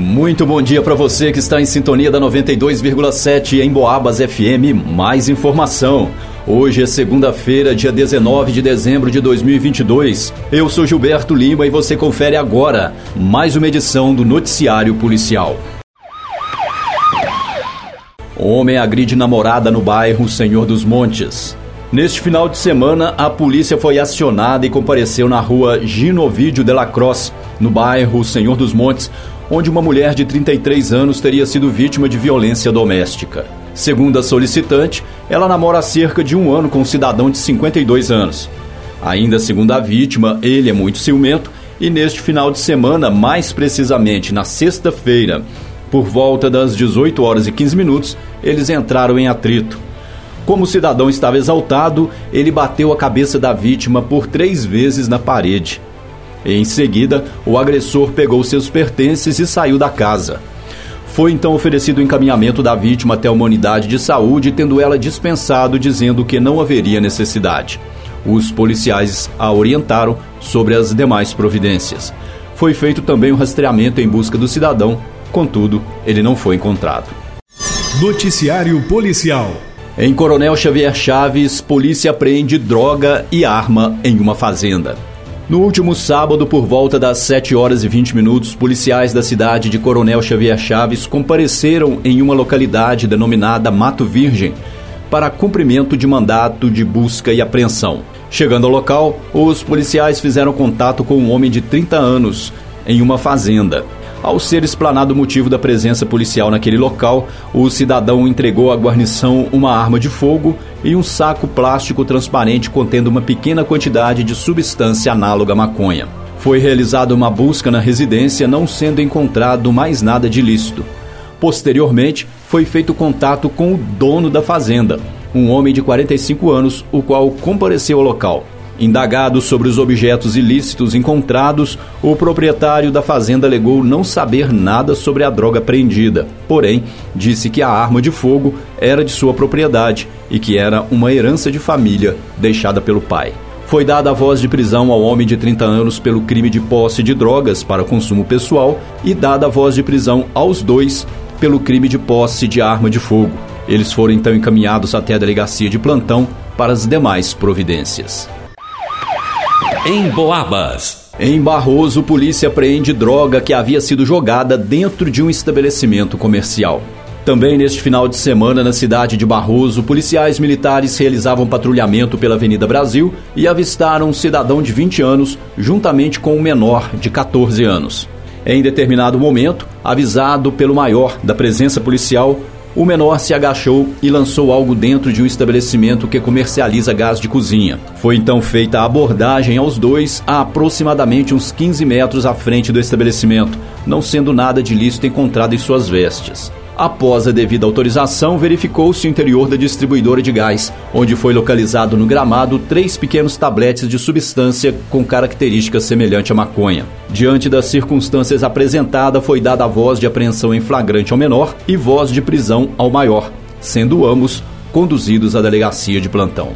Muito bom dia para você que está em sintonia da 92,7 em Boabas FM. Mais informação. Hoje é segunda-feira, dia 19 de dezembro de 2022. Eu sou Gilberto Lima e você confere agora mais uma edição do Noticiário Policial. Homem agride namorada no bairro Senhor dos Montes. Neste final de semana, a polícia foi acionada e compareceu na rua Ginovídio de la Crosse, no bairro Senhor dos Montes, onde uma mulher de 33 anos teria sido vítima de violência doméstica. Segundo a solicitante, ela namora há cerca de um ano com um cidadão de 52 anos. Ainda segundo a vítima, ele é muito ciumento e neste final de semana, mais precisamente na sexta-feira, por volta das 18 horas e 15 minutos, eles entraram em atrito. Como o cidadão estava exaltado, ele bateu a cabeça da vítima por três vezes na parede. Em seguida, o agressor pegou seus pertences e saiu da casa. Foi então oferecido o encaminhamento da vítima até uma unidade de saúde, tendo ela dispensado, dizendo que não haveria necessidade. Os policiais a orientaram sobre as demais providências. Foi feito também o um rastreamento em busca do cidadão, contudo, ele não foi encontrado. Noticiário Policial em Coronel Xavier Chaves, polícia apreende droga e arma em uma fazenda. No último sábado, por volta das 7 horas e 20 minutos, policiais da cidade de Coronel Xavier Chaves compareceram em uma localidade denominada Mato Virgem para cumprimento de mandato de busca e apreensão. Chegando ao local, os policiais fizeram contato com um homem de 30 anos em uma fazenda. Ao ser explanado o motivo da presença policial naquele local, o cidadão entregou à guarnição uma arma de fogo e um saco plástico transparente contendo uma pequena quantidade de substância análoga à maconha. Foi realizada uma busca na residência, não sendo encontrado mais nada de ilícito. Posteriormente, foi feito contato com o dono da fazenda, um homem de 45 anos, o qual compareceu ao local. Indagado sobre os objetos ilícitos encontrados, o proprietário da fazenda alegou não saber nada sobre a droga apreendida. Porém, disse que a arma de fogo era de sua propriedade e que era uma herança de família deixada pelo pai. Foi dada a voz de prisão ao homem de 30 anos pelo crime de posse de drogas para consumo pessoal e dada a voz de prisão aos dois pelo crime de posse de arma de fogo. Eles foram então encaminhados até a delegacia de plantão para as demais providências. Em Boabas. Em Barroso, polícia apreende droga que havia sido jogada dentro de um estabelecimento comercial. Também neste final de semana, na cidade de Barroso, policiais militares realizavam patrulhamento pela Avenida Brasil e avistaram um cidadão de 20 anos juntamente com um menor de 14 anos. Em determinado momento, avisado pelo maior da presença policial, o menor se agachou e lançou algo dentro de um estabelecimento que comercializa gás de cozinha. Foi então feita a abordagem aos dois a aproximadamente uns 15 metros à frente do estabelecimento, não sendo nada de lícito encontrado em suas vestes. Após a devida autorização, verificou-se o interior da distribuidora de gás, onde foi localizado no gramado três pequenos tabletes de substância com características semelhantes à maconha. Diante das circunstâncias apresentadas, foi dada a voz de apreensão em flagrante ao menor e voz de prisão ao maior, sendo ambos conduzidos à delegacia de plantão.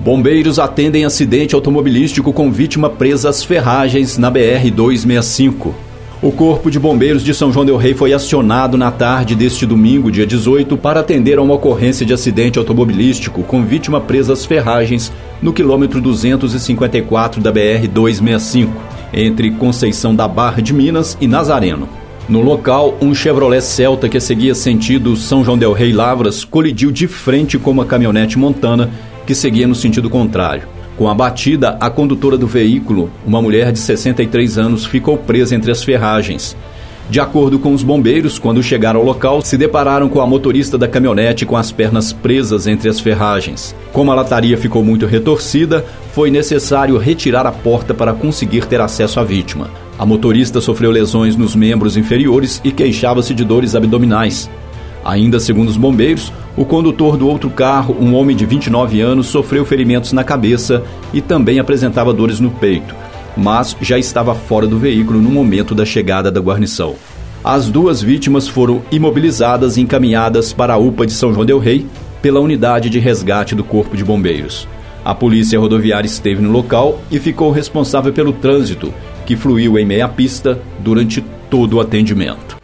Bombeiros atendem acidente automobilístico com vítima presa às ferragens na BR 265. O Corpo de Bombeiros de São João del Rei foi acionado na tarde deste domingo, dia 18, para atender a uma ocorrência de acidente automobilístico com vítima presa às ferragens no quilômetro 254 da BR 265, entre Conceição da Barra de Minas e Nazareno. No local, um Chevrolet Celta que seguia sentido São João del Rei Lavras colidiu de frente com uma caminhonete montana que seguia no sentido contrário. Com a batida, a condutora do veículo, uma mulher de 63 anos, ficou presa entre as ferragens. De acordo com os bombeiros, quando chegaram ao local, se depararam com a motorista da caminhonete com as pernas presas entre as ferragens. Como a lataria ficou muito retorcida, foi necessário retirar a porta para conseguir ter acesso à vítima. A motorista sofreu lesões nos membros inferiores e queixava-se de dores abdominais. Ainda segundo os bombeiros, o condutor do outro carro, um homem de 29 anos, sofreu ferimentos na cabeça e também apresentava dores no peito, mas já estava fora do veículo no momento da chegada da guarnição. As duas vítimas foram imobilizadas e encaminhadas para a UPA de São João del Rei pela unidade de resgate do Corpo de Bombeiros. A polícia rodoviária esteve no local e ficou responsável pelo trânsito que fluiu em meia pista durante todo o atendimento.